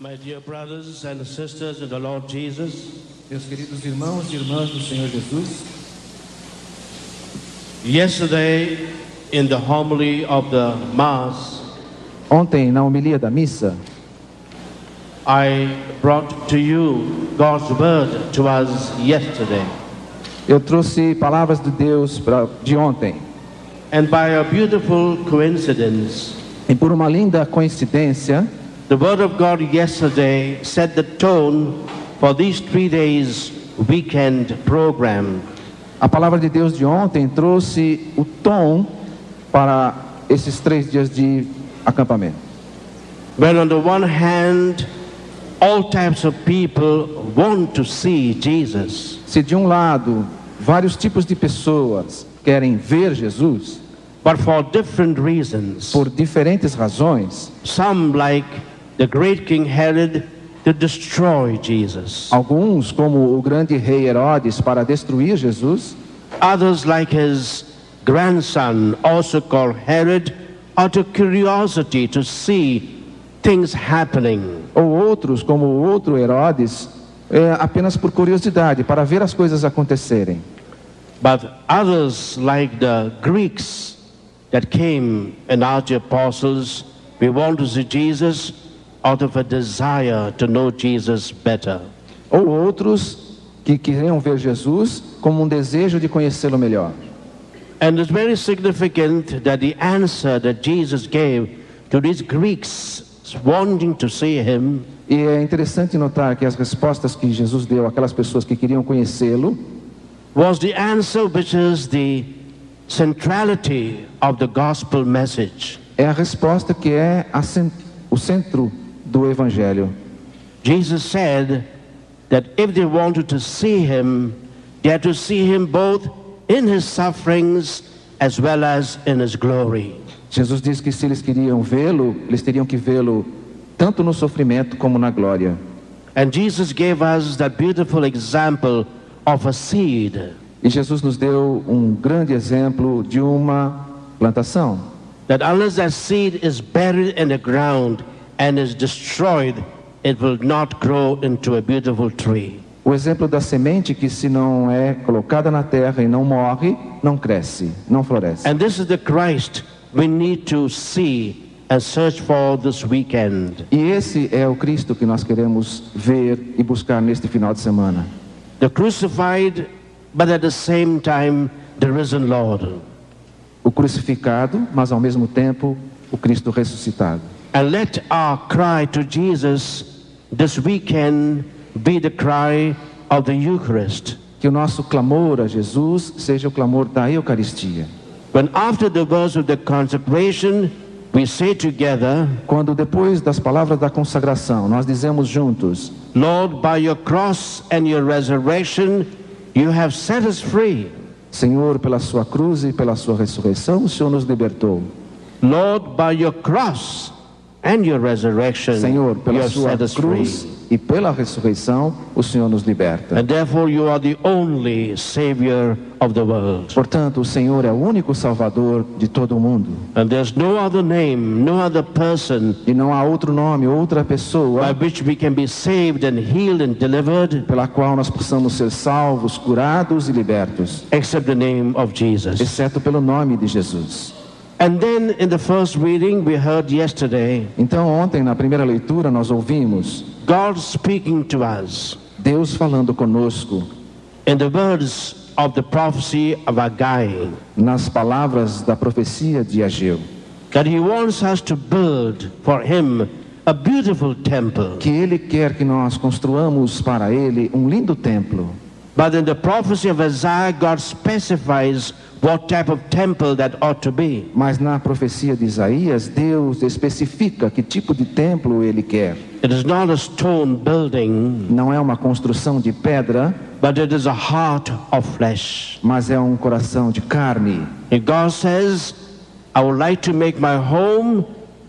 Meus queridos irmãos e irmãs do Senhor Jesus, yesterday in the homily of the Mass, ontem na homilia da missa, I brought to you God's word to us yesterday. eu trouxe palavras de Deus pra, de ontem. And by a beautiful coincidence, E por uma linda coincidência, the word of God yesterday set the tone for these three days weekend program. a palavra de Deus de ontem trouxe o tom para esses três dias de acampamento. When on the one hand, all types of people want to see Jesus, Se de um lado vários tipos de pessoas querem ver Jesus, but for different reasons. por diferentes razões, Some, like the great King Herod, to destroy Jesus. alguns, como o grande rei Herodes, para destruir Jesus, Others, like his grandson, also called Herod, out of curiosity to see things happening. ou outros, como o outro Herodes, é, apenas por curiosidade, para ver as coisas acontecerem. But others, like the Greeks that came and asked the apostles, we want to see Jesus out of a desire to know Jesus better. Ou outros que queriam ver Jesus como um desejo de conhecê-lo melhor. And it's very significant that the answer that Jesus gave to these Greeks wanting to see him E é interessante notar que as respostas que Jesus deu àquelas pessoas que queriam conhecê-lo was the answer which is the centrality of the gospel message. é a resposta que é a o centro do Evangelho. Jesus said that if they wanted to see him, they had to see him both in his sufferings as well as in his glory. Jesus disse que se eles queriam vê-lo, eles teriam que vê-lo tanto no sofrimento como na glória. And Jesus gave us that beautiful example of a seed E Jesus nos deu um grande exemplo de uma plantação. that unless that seed is buried in the ground and is destroyed, it will not grow into a beautiful tree. O exemplo da semente que se não é colocada na terra e não morre, não cresce, não floresce. And this is the Christ we need to see and search for this weekend. E esse é o Cristo que nós queremos ver e buscar neste final de semana. The crucified, but at the same time, the risen Lord. O crucificado, mas ao mesmo tempo o Cristo ressuscitado. And let our cry to Jesus this weekend be the cry of the Eucharist. Que o nosso clamor a Jesus seja o clamor da Eucaristia. When after the verse of the consecration, we say together, Quando depois das palavras da consagração nós dizemos juntos: Lord, by your cross and your resurrection, you have set us free. Senhor, pela sua cruz e pela sua ressurreição, o Senhor nos libertou. Lord, by your cross and your resurrection, Senhor, you pela have sua cruz free. e pela ressurreição, o Senhor nos liberta. And therefore, you are the only Savior of the world. Portanto, o Senhor é o único Salvador de todo o mundo. And there's no other name, no other person E não há outro nome, outra by pessoa which we can be saved and healed and delivered pela qual nós possamos ser salvos, curados e libertos, except the name of Jesus. exceto pelo nome de Jesus. And then in the first reading, we heard yesterday Então, ontem, na primeira leitura, nós ouvimos God speaking to us Deus falando conosco in the words of the prophecy of Haggai nas palavras da profecia de Ageu, that He wants us to build for Him a beautiful temple. que Ele quer que nós construamos para Ele um lindo templo. But in the prophecy of Isaiah, God specifies what type of temple that ought to be. Mas na profecia de Isaías, Deus especifica que tipo de templo Ele quer. It is not a stone building, Não é uma construção de pedra, but it is a heart of flesh. mas é um coração de carne. And God says, I would like to make my home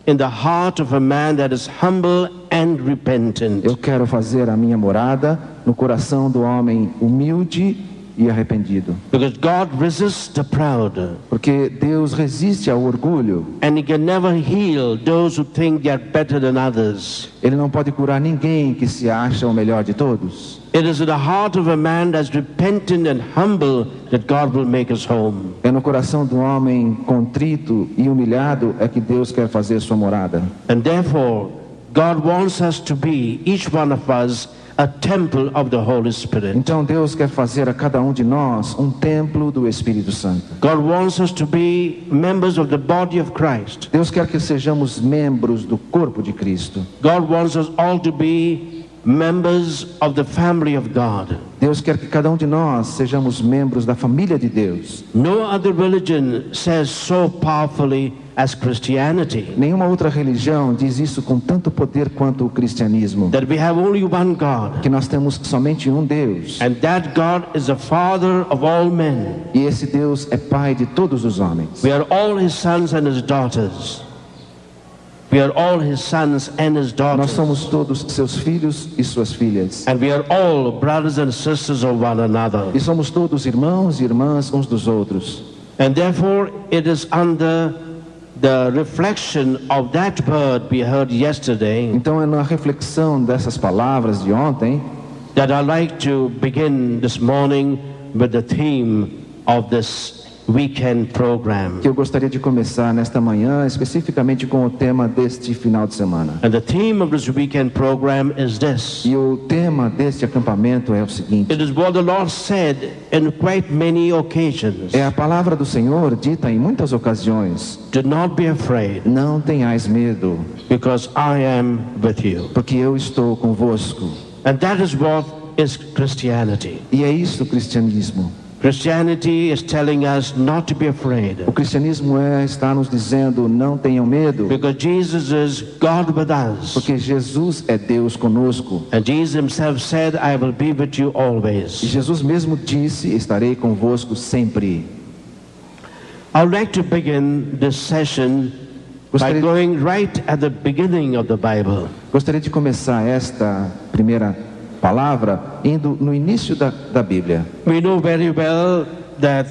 in the heart of a man that is humble and repentant. Eu quero fazer a minha morada no coração do homem humilde e arrependido. Because God resists the proud, Porque Deus resiste ao orgulho. and He can never heal those who think they are better than others. Ele não pode curar ninguém que se acha o melhor de todos. It is in the heart of a man that's repentant and humble that God will make his home. É no coração do homem contrito e humilhado é que Deus quer fazer sua morada. And therefore, God wants us to be, each one of us, a temple of the Holy Spirit. Então Deus quer fazer a cada um de nós um templo do Espírito Santo. God wants us to be members of the body of Christ. Deus quer que sejamos membros do corpo de Cristo. God wants us all to be members of the family of God. Deus quer que cada um de nós sejamos membros da família de Deus. No other religion says so powerfully as Christianity Nenhuma outra religião diz isso com tanto poder quanto o cristianismo. that we have only one God, Que nós temos somente um Deus. and that God is the Father of all men. E esse Deus é Pai de todos os homens. We are all His sons and His daughters. We are all His sons and His Nós daughters. somos todos seus filhos e suas filhas. And we are all brothers and sisters of one another. E somos todos irmãos e irmãs uns dos outros. And therefore, it is under the reflection of that word we heard yesterday Então é na reflexão dessas palavras de ontem that I like to begin this morning with the theme of this weekend program. que eu gostaria de começar nesta manhã, especificamente com o tema deste final de semana. And the theme of this weekend program is this. E o tema deste acampamento é o seguinte: It is what the Lord said in quite many occasions. é a palavra do Senhor dita em muitas ocasiões: Do not be afraid, Não tenhais medo, because I am with you. porque eu estou convosco. And that is what is Christianity. E é isso o cristianismo. Christianity is telling us not to be afraid, O cristianismo é estar nos dizendo: não tenham medo, because Jesus is God with us. porque Jesus é Deus conosco. And Jesus himself said, I will be with you E always. Jesus mesmo disse: Estarei convosco sempre. I would like to begin this session by Gostaria- going right at the beginning of the Bible. Gostaria de começar esta primeira palavra indo no início da, da Bíblia. We know very well that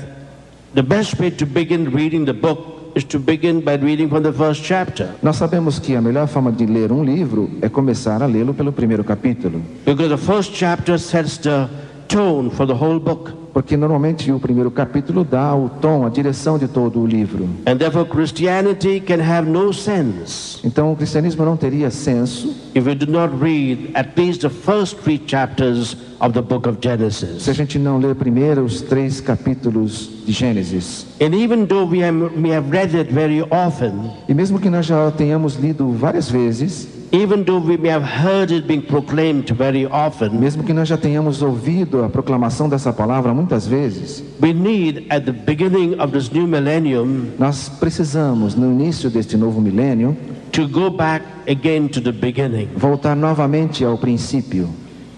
the best way to begin reading the book is to begin by reading from the first chapter. Nós sabemos que a melhor forma de ler um livro é começar a lê-lo pelo primeiro capítulo, Because the first chapter sets the tone for the whole book. porque normalmente o primeiro capítulo dá o tom, a direção de todo o livro. And therefore Christianity can have no sense Então o cristianismo não teria senso if we do not read at least the first three chapters of the book of se a Genesis. gente não ler primeiro os três capítulos de Gênesis. And even though we have, we have read it very often, E mesmo que nós já tenhamos lido várias vezes, even though we may have heard it being proclaimed very often, mesmo que nós já tenhamos ouvido a proclamação dessa palavra muitas vezes, we need at the beginning of this new millennium nós precisamos, no início deste novo milênio, to go back again to the beginning. voltar novamente ao princípio.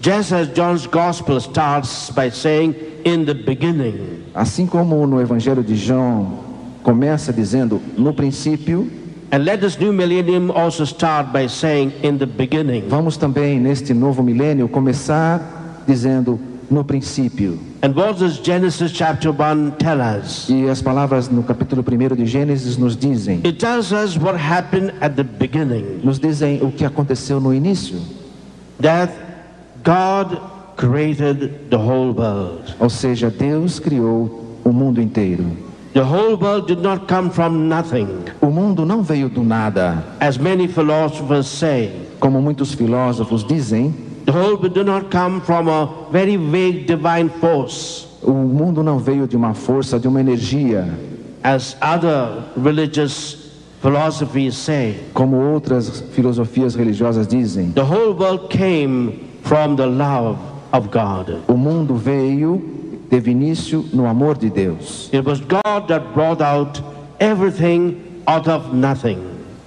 Just as John's gospel starts by saying, in the beginning, Assim como no Evangelho de João começa dizendo no princípio, and let this new millennium also start by saying, in the beginning. vamos também neste novo milênio começar dizendo no princípio. And what does Genesis chapter 1 tell us? E as palavras no capítulo 1 de Gênesis nos dizem, It tells us what happened at the beginning. nos dizem o que aconteceu no início. That God created the whole world. Ou seja, Deus criou o mundo inteiro. The whole world did not come from nothing, O mundo não veio do nada, as many philosophers say. como muitos filósofos dizem. The whole world did not come from a very vague divine force, O mundo não veio de uma força, de uma energia, as other religious philosophies say. como outras filosofias religiosas dizem. The whole world came from the love of God. O mundo veio, teve início no amor de Deus. It was God that brought out everything out of nothing.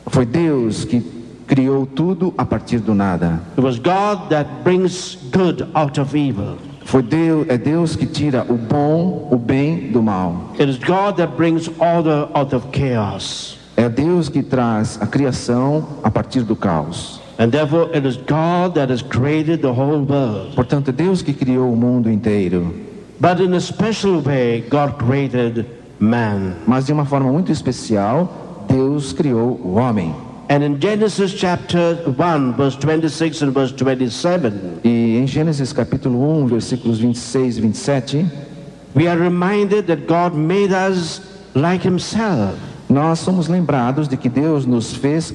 Foi Deus que criou tudo a partir do nada. It was God that brings good out of evil. Foi Deus, é Deus que tira o bom, o bem do mal. It is God that brings order out of chaos. É Deus que traz a criação a partir do caos. And therefore, it is God that has created the whole world. Portanto, é Deus que criou o mundo inteiro. But in a special way, God created man. Mas de uma forma muito especial, Deus criou o homem. And in Genesis chapter 1, verse 26 and verse 27, E em Gênesis capítulo 1, versículos 26 e 27, we are reminded that God made us like Himself, nós somos lembrados de que Deus nos fez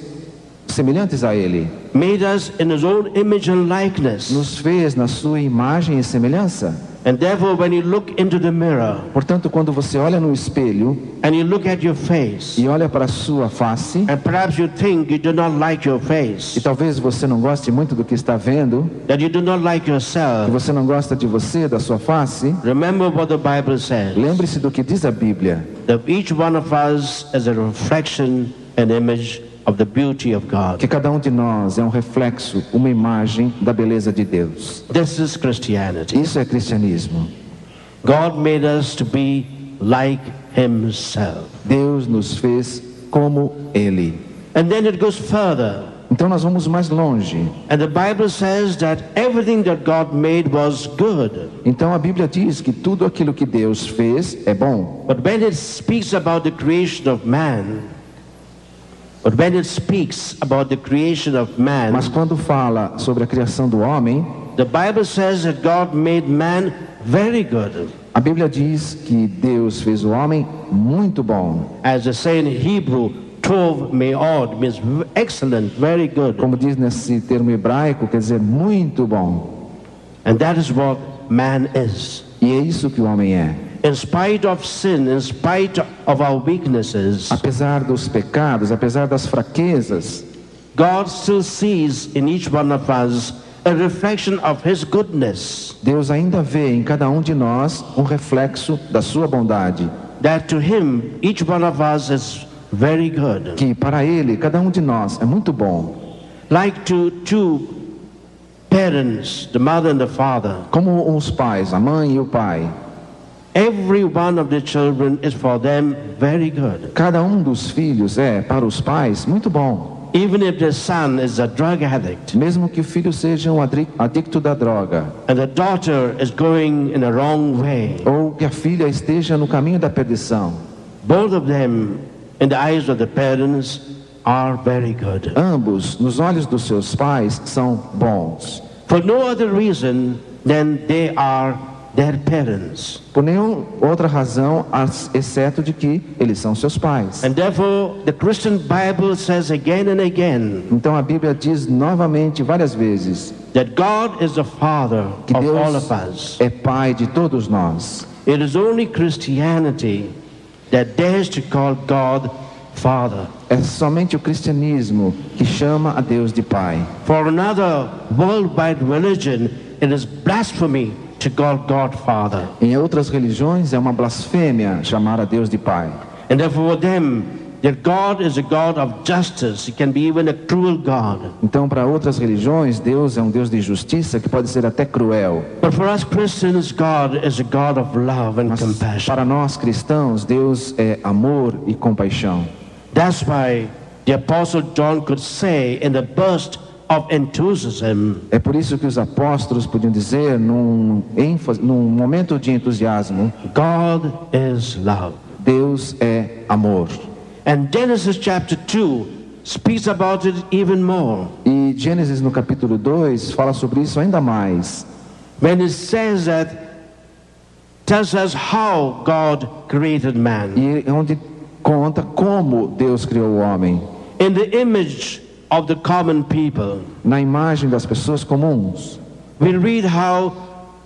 semelhantes a Ele. made us in His own image and likeness. Nos fez na sua imagem e semelhança. And therefore, when you look into the mirror Portanto, quando você olha no espelho and you look at your face, e olha para a sua face, and perhaps you think you do not like your e face, talvez você não goste muito do que está vendo, that you do not like que yourself, você não gosta de você, da sua face, remember what the Bible says lembre-se do que diz a Bíblia. that each one of us is a reflection and image of the beauty of God. Que cada um de nós é um reflexo, uma imagem da beleza de Deus. This is Christianity. Isso é cristianismo. God made us to be like Himself. Deus nos fez como Ele. And then it goes further. Então nós vamos mais longe. And the Bible says that everything that God made was good. Então a Bíblia diz que tudo aquilo que Deus fez é bom. But when it speaks about the creation of man, but when it speaks about the creation of man, Mas quando fala sobre a criação do homem, the Bible says that God made man very good. a Bíblia diz que Deus fez o homem muito bom. As they say in Hebrew, tov me'od means excellent, very good. Como diz nesse termo hebraico, quer dizer muito bom. And that is what man is. E é isso que o homem é. In spite of sin, in spite of our weaknesses, Apesar dos pecados, apesar das fraquezas, God still sees in each one of us a reflection of His goodness. Deus ainda vê em cada um de nós um reflexo da sua bondade. That to Him, each one of us is very good. Que para Ele, cada um de nós é muito bom. Like to two parents, the mother and the father, Como os pais, a mãe e o pai. Every one of the children is for them very good. Cada um dos filhos é, para os pais, muito bom. Even if the son is a drug addict Mesmo que o filho seja um adicto da droga. and the daughter is going in a wrong way, Ou que a filha esteja no caminho da perdição. both of them, in the eyes of the parents, are very good. Ambos, nos olhos dos seus pais, são bons. For no other reason than they are their parents. Por nenhuma outra razão, exceto de que eles são seus pais. And therefore, the Christian Bible says again and again Então a Bíblia diz novamente, várias vezes, that God is the Father que of all Deus of us. é pai de todos nós. It is only Christianity that dares to call God Father. É somente o cristianismo que chama a Deus de pai. For another worldwide religion, it is blasphemy Em outras religiões é uma blasfêmia chamar a Deus de pai. And therefore, for them, that God is a God of justice. He can be even a cruel God. Então, para outras religiões, Deus é um Deus de justiça que pode ser até cruel. But for us Christians, God is a God of love and Mas compassion. para nós cristãos, Deus é amor e compaixão. That's why the Apostle John could say in the burst enthusiasm, É por isso que os apóstolos podiam dizer, num, ênfase, num momento de entusiasmo, God is love. Deus é amor. And Genesis chapter 2 speaks about it even more. E Gênesis no capítulo 2 fala sobre isso ainda mais. When it says that, tells us how God created man. E onde conta como Deus criou o homem. In the image of the common people. Na imagem das pessoas comuns. We read how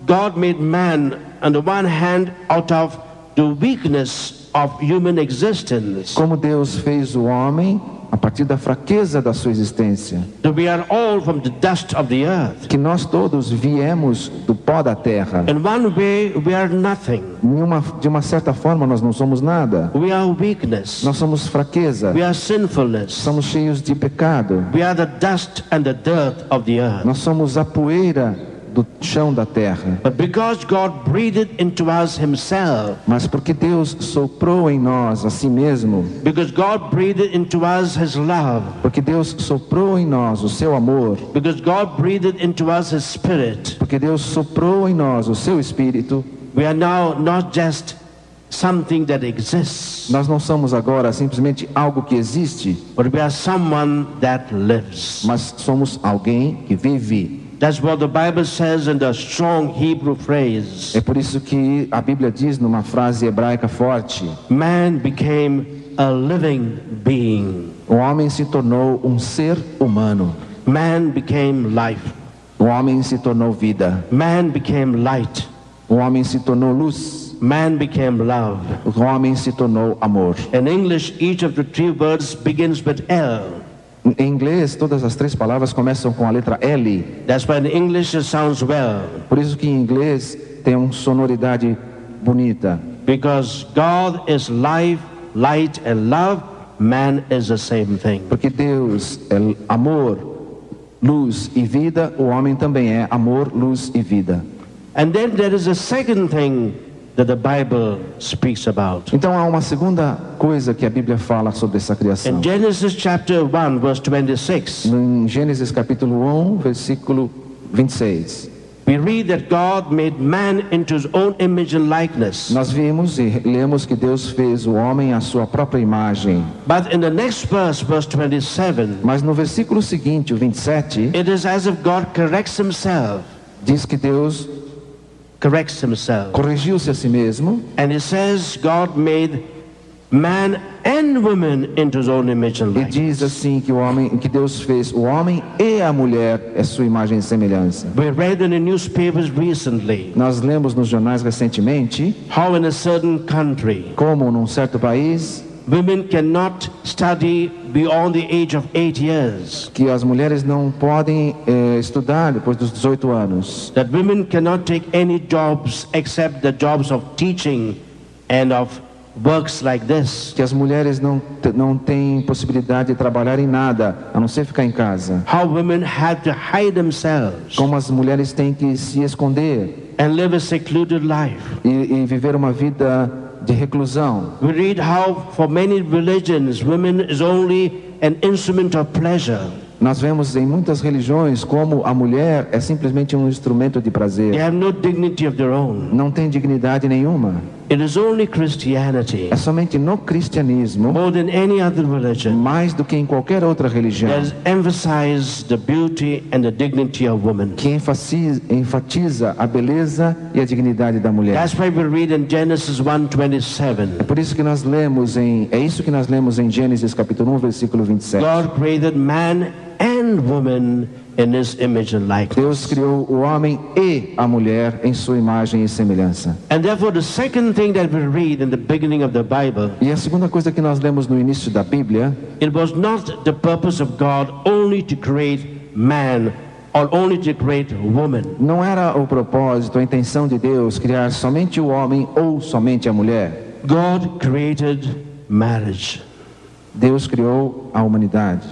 God made man, on the one hand, out of the weakness of human existence. Como Deus fez o homem a partir da fraqueza da sua existência. That we are all from the dust of the earth. Que nós todos viemos do pó da terra. In one way, we are nothing. Em uma, de uma certa forma, nós não somos nada. We are weakness. Nós somos fraqueza. We are sinfulness. Somos cheios de pecado. We are the dust and the dirt of the earth. Nós somos a poeira do chão da terra. But because God breathed into us Himself, Mas porque Deus soprou em nós a si mesmo, because God breathed into us His love, porque Deus soprou em nós o seu amor, because God breathed into us His Spirit, porque Deus soprou em nós o seu espírito, We are now not just something that exists, Nós não somos agora simplesmente algo que existe, but we are someone that lives. mas somos alguém que vive. That's what the Bible says in the strong Hebrew phrase. É por isso que a Bíblia diz numa frase hebraica forte: Man became a living being. o homem se tornou um ser humano. Man became life. O homem se tornou vida. Man became light. O homem se tornou luz. Man became love. O homem se tornou amor. In English, each of the three words begins with L. Em inglês, todas as três palavras começam com a letra L. That's why in English it sounds well. Por isso que em inglês tem uma sonoridade bonita. Because God is life, light, and love, man is the same thing. Porque Deus é amor, luz e vida, o homem também é amor, luz e vida. And then there is a second thing that the Bible speaks about. Então há uma segunda coisa que a Bíblia fala sobre essa criação. In Genesis chapter 1, verse 26, Em Gênesis capítulo 1, versículo 26. we read that God made man into his own image and likeness. Nós vimos e lemos que Deus fez o homem à sua própria imagem. But in the next verse, verse 27, Mas no versículo seguinte, o 27, it is as if God corrects himself, diz que Deus corrects himself. corrigiu-se a si mesmo And it says God made man and woman into his own image and e likeness. diz assim que o homem, que Deus fez o homem e a mulher é sua imagem e semelhança. We read in the newspapers recently Nós lemos nos jornais recentemente how in a certain country como num certo país women cannot study beyond the age of eight years. que as mulheres não podem eh, estudar depois dos 18 anos, That women cannot take any jobs except the jobs of teaching and of works like this. que as mulheres não não têm possibilidade de trabalhar em nada, a não ser ficar em casa. How women had to hide themselves Como as mulheres têm que se esconder and live a secluded life. e, e viver uma vida de reclusão. We read how for many religions women is only an instrument of pleasure. Nós vemos em muitas religiões como a mulher é simplesmente um instrumento de They prazer, have no dignity of their own. não tem dignidade nenhuma. It is only Christianity, É somente no cristianismo, more than any other religion, mais do que em qualquer outra religião, the beauty and the dignity of woman. que enfatiza, enfatiza a beleza e a dignidade da mulher. That's why we read in Genesis 1:27. É por isso que nós lemos em é isso que nós lemos em Gênesis capítulo 1, versículo 27. God created man and woman Deus criou o homem e a mulher em sua imagem e semelhança. And therefore the second thing that we read in the beginning of the Bible, E a segunda coisa que nós lemos no início da Bíblia it was not the purpose of God only to create man or only to create woman. não era o propósito, a intenção de Deus criar somente o homem ou somente a mulher. God created marriage. Deus criou a humanidade,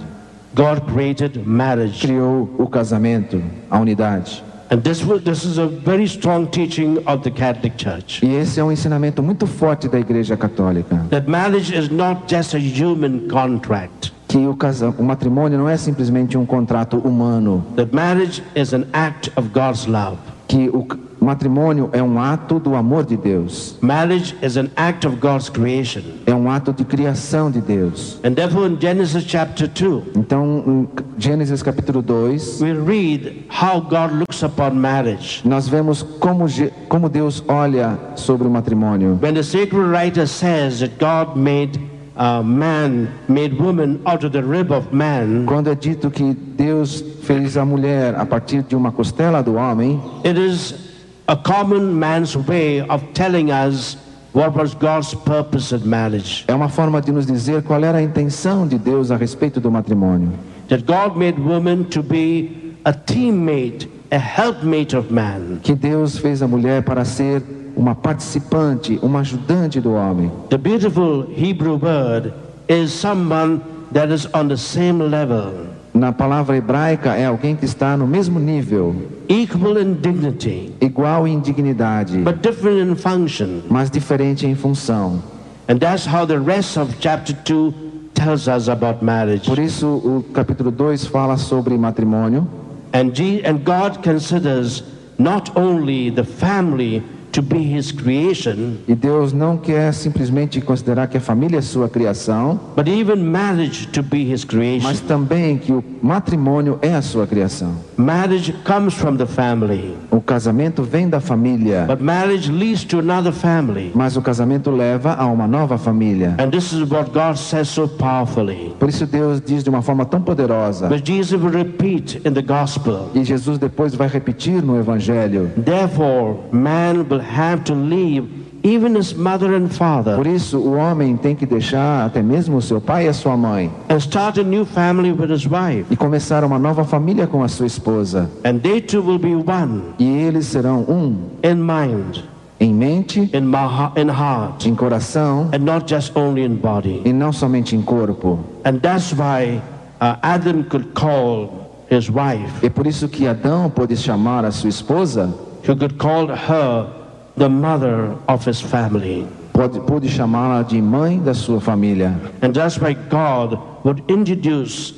God created marriage. criou o casamento, a unidade. And this, this is a very strong teaching of the Catholic Church. E esse é um ensinamento muito forte da Igreja Católica, That marriage is not just a human contract. que o, casa, o matrimônio não é simplesmente um contrato humano, That marriage is an act of God's love. que o matrimônio é um ato do amor de Deus, Marriage is an act of God's creation. é um ato de criação de Deus. And therefore in Genesis chapter 2, Então, em Gênesis capítulo 2, we read how God looks upon marriage. nós vemos como, como Deus olha sobre o matrimônio. When the sacred writer says that God made uh, man, made woman out of the rib of man, Quando é dito que Deus fez a mulher a partir de uma costela do homem, it is a common man's way of telling us what was God's purpose in marriage. é uma forma de nos dizer qual era a intenção de Deus a respeito do matrimônio. That God made woman to be a teammate, a helpmate of man. Que Deus fez a mulher para ser uma participante, uma ajudante do homem. The beautiful Hebrew word is someone that is on the same level, Na palavra hebraica é alguém que está no mesmo nível, equal in dignity, igual em dignidade, but different in function. mas diferente em função. And that's how the rest of chapter 2 tells us about marriage. Por isso o capítulo 2 fala sobre matrimônio And, G- and God considers not only the family to be his creation, E Deus não quer simplesmente considerar que a família é sua criação, but even marriage to be his creation. mas também que o matrimônio é a sua criação. Marriage comes from the family, O casamento vem da família, but marriage leads to another family. mas o casamento leva a uma nova família. And this is what God says so powerfully. Por isso Deus diz de uma forma tão poderosa, But Jesus will repeat in the gospel. e Jesus depois vai repetir no evangelho. Therefore, man will have to leave even his mother and father Por isso o homem tem que deixar até mesmo o seu pai e a sua mãe and start a new family with his wife. e começar uma nova família com a sua esposa. And they two will be one E eles serão um in mind, em mente, in, ma- in heart, em coração and not just only in body. e não somente em corpo. And that's why uh, Adam could call his wife, É por isso que Adão pôde chamar a sua esposa, he could call her the mother of his family. pôde, pôde chamá-la de mãe da sua família. And that's why God would introduce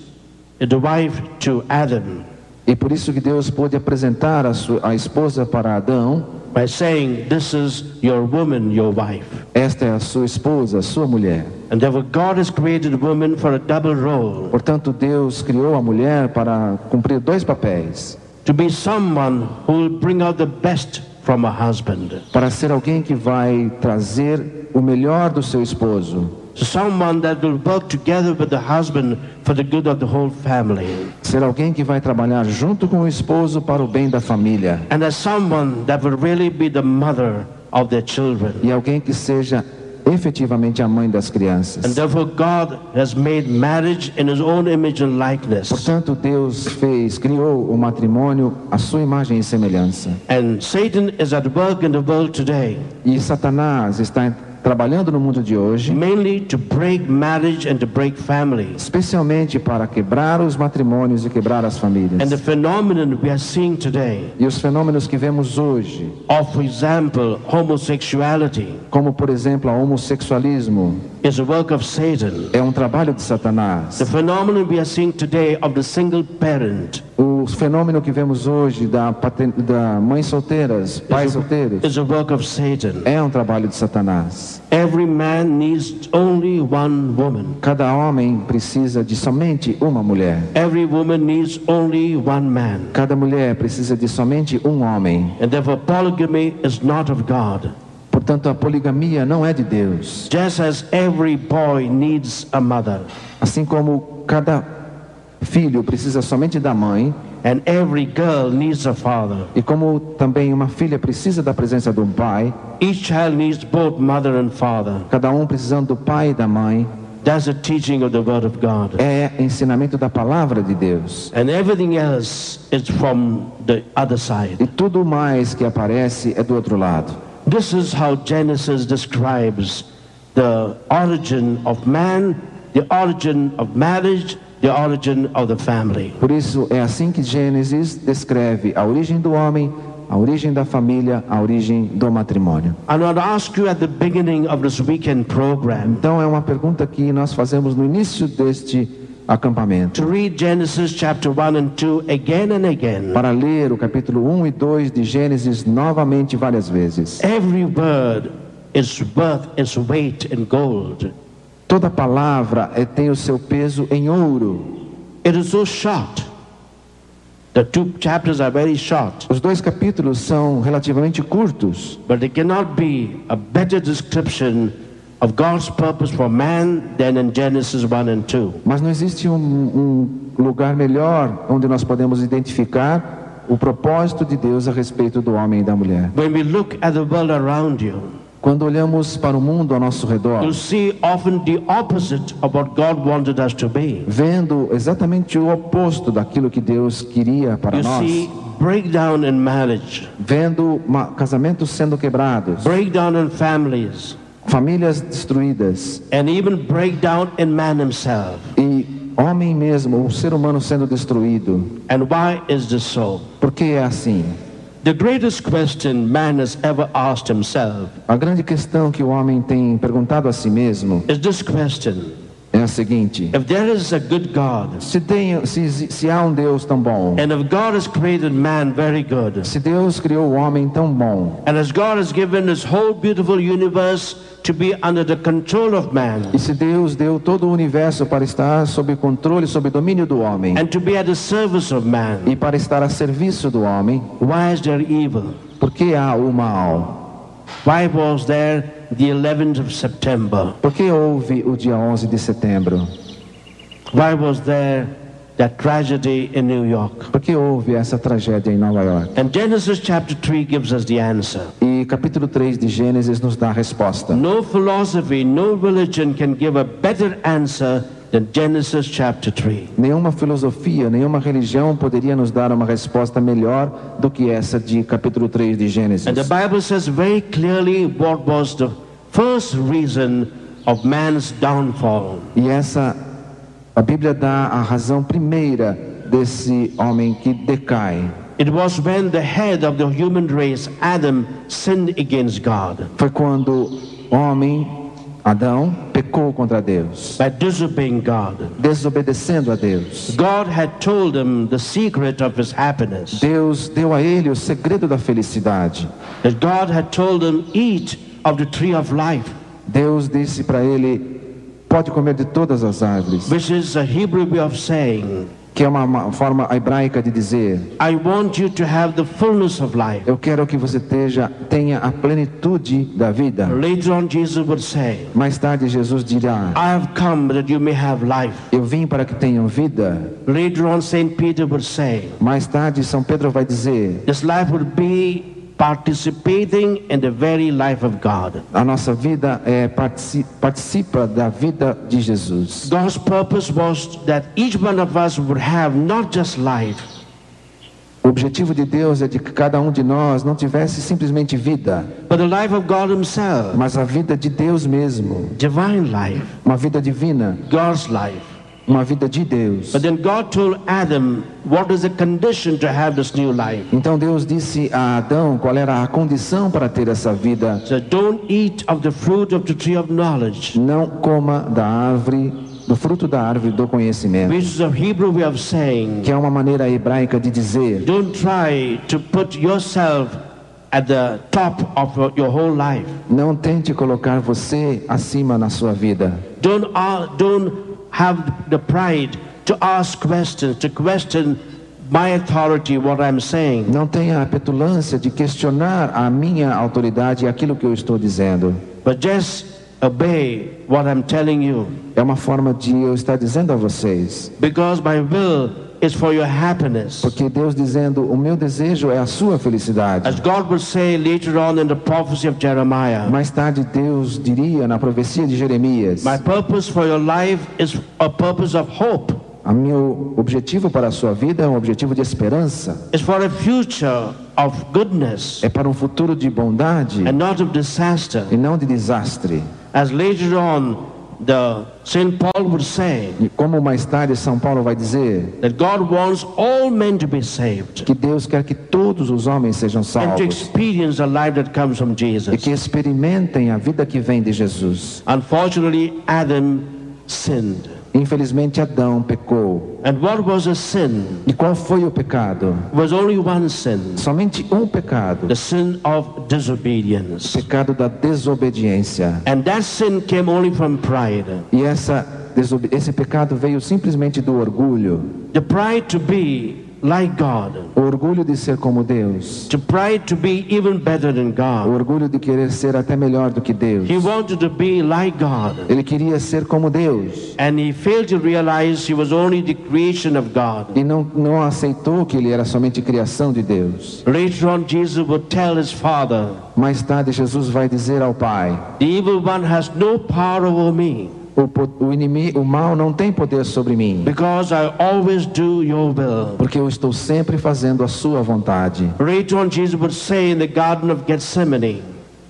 the wife to Adam E por isso que Deus pôde apresentar a, sua, a esposa para Adão. by saying, This is your woman, your wife. Esta é a sua esposa, a sua mulher. And therefore, God has created woman for a double role Portanto, Deus criou a mulher para cumprir dois papéis. to be someone who will bring out the best from a husband, Para ser alguém que vai trazer o melhor do seu esposo. someone that will work together with the husband for the good of the whole family, Ser alguém que vai trabalhar junto com o esposo para o bem da família. and as someone that will really be the mother of their children. E alguém que seja efetivamente a mãe das And crianças. therefore, God has made marriage in His own image and likeness. Portanto, Deus fez, criou o matrimônio à sua imagem e semelhança. And Satan is at work in the world today, E Satanás está trabalhando no mundo de hoje, mainly to break marriage and to break families. especialmente para quebrar os matrimônios e quebrar as And famílias. the phenomenon we are seeing today E os fenômenos que vemos hoje, of, for example, homosexuality como por exemplo o homossexualismo, is a work of Satan. é um trabalho de Satanás. The phenomenon we are seeing today of the single parent O fenômeno que vemos hoje da, da mães solteiras, pais solteiros, is a work of Satan. é um trabalho de Satanás. Every man needs only one woman. Cada homem precisa de somente uma mulher. Every woman needs only one man. Cada mulher precisa de somente um homem. And therefore, polygamy is not of God. Portanto, a poligamia não é de Deus. Just as every boy needs a mother, Assim como cada filho precisa somente da mãe, and every girl needs a father, e como também uma filha precisa da presença de um pai, each child needs both mother and father. cada um precisando do pai e da mãe, That's the teaching of the Word of God. é ensinamento da palavra de Deus. And everything else is from the other side. E tudo mais que aparece é do outro lado. This is how Genesis describes the origin of man, the origin of marriage, the origin of the family. Por isso é assim que Gênesis descreve a origem do homem, a origem da família, a origem do matrimônio. I want to ask you at the beginning of this weekend program Então é uma pergunta que nós fazemos no início deste acampamento. to read Genesis chapter 1 and 2 again and again. Para ler o capítulo 1 e 2 de Gênesis novamente várias vezes. Every word is worth its weight in gold. Toda palavra é, tem o seu peso em ouro. It is so short. The two chapters are very short, Os dois capítulos são relativamente curtos, but there cannot be a better description of God's purpose for man than in Genesis 1 and 2. mas não existe um, um lugar melhor onde nós podemos identificar o propósito de Deus a respeito do homem e da mulher. When we look at the world around you, Quando olhamos para o mundo ao nosso redor, you'll see often the opposite of what God wanted us to be. vendo exatamente o oposto daquilo que Deus queria para You nós, see breakdown in marriage, vendo casamentos sendo quebrados, breakdown in families, famílias destruídas and even breakdown in man himself. e homem mesmo, o ser humano sendo destruído. And why is this so? Por que é assim? The greatest question man has ever asked himself A grande questão que o homem tem perguntado a si mesmo is this question seguinte: If there is a good God, se, tem, se, se há um Deus tão bom, and if God has created man very good, se Deus criou o homem tão bom, and as God has given this whole beautiful universe to be under the control of man, e se Deus deu todo o universo para estar sob controle, sob domínio do homem, and to be at the service of man, e para estar a serviço do homem, why is there evil? por que há o mal? Why was there the 11th of September? Por que houve o dia 11 de setembro? Why was there that tragedy in New York? Por que houve essa tragédia em Nova York? And Genesis chapter 3 gives us the answer. E capítulo 3 de Gênesis nos dá a resposta. No philosophy, no religion can give a better answer Genesis chapter 3. Nenhuma filosofia, nenhuma religião poderia nos dar uma resposta melhor do que essa de capítulo 3 de Gênesis. And the Bible says very clearly what was the first reason of man's downfall. E essa, a Bíblia dá a razão primeira desse homem que decai. It was when the head of the human race, Adam, sinned against God Foi quando o homem, Adão, pecou contra Deus, by disobeying God. desobedecendo a Deus. God had told him the secret of his happiness. Deus deu a ele o segredo da felicidade. That God had told him, eat of the tree of life, Deus disse para ele: pode comer de todas as árvores, which is a Hebrew way of saying, que é uma, uma forma hebraica de dizer: I want you to have the fullness of life. eu quero que você teja, tenha a plenitude da vida. Later on, Jesus would say, Mais tarde Jesus dirá: I have come that you may have life. eu vim para que tenham vida. Later on, St. Peter would say, Mais tarde São Pedro vai dizer: participating in the very life of God. a nossa vida é partici- participa da vida de Jesus. God's purpose was that each one of us would have not just life, O objetivo de Deus é de que cada um de nós não tivesse simplesmente vida, but the life of God Himself, mas a vida de Deus mesmo, divine life, uma vida divina, God's life. Uma vida de Deus. But then God told Adam what is the condition to have this new life. Então Deus disse a Adão qual era a condição para ter essa vida. So don't eat of the fruit of the tree of knowledge, Não coma da árvore, do fruto da árvore do conhecimento, saying, que é uma maneira hebraica de dizer: don't try to put yourself at the top of your whole life. não tente colocar você acima na sua vida. Don't, uh, don't have the pride to ask questions, to question my authority, what I'm saying. Não tenha a petulância de questionar a minha autoridade e aquilo que eu estou dizendo. But just obey what I'm telling you. É uma forma de eu estar dizendo a vocês. Because my will is for your happiness. Porque Deus dizendo: o meu desejo é a sua felicidade. As God will say later on in the prophecy of Jeremiah, Mais tarde, Deus diria na profecia de Jeremias: my purpose for your life is a purpose of hope. A meu objetivo para a sua vida é um objetivo de esperança. It's for a future of goodness É para um futuro de bondade and not of disaster. e não de desastre. As later on the St. Paul would say E como mais tarde São Paulo vai dizer that God wants all men to be saved que Deus quer que todos os homens sejam and to salvos experience the life that comes from e Jesus. que experimentem a vida que vem de Jesus. Unfortunately, Adam sinned. Infelizmente Adão pecou. And what was a sin? E qual foi o pecado? Was only one sin. Somente um pecado, The sin of disobedience. pecado da desobediência. And that sin came only from pride. E essa esse pecado veio simplesmente do orgulho, The pride to be like God. o orgulho de ser como Deus, To pride to be even better than o God. orgulho de querer ser até melhor do que Deus. He wanted to be like God. Ele queria ser como Deus And he failed to realize he was only the creation of God. e não, não aceitou que ele era somente criação de Deus. Later on, Jesus would tell his father, Mais tarde, Jesus vai dizer ao Pai: The evil one has no power over me o, o inimigo, o mal não tem poder sobre mim, because I always do your will. porque eu estou sempre fazendo a Sua vontade. Later on, Jesus would say in the Garden of Gethsemane,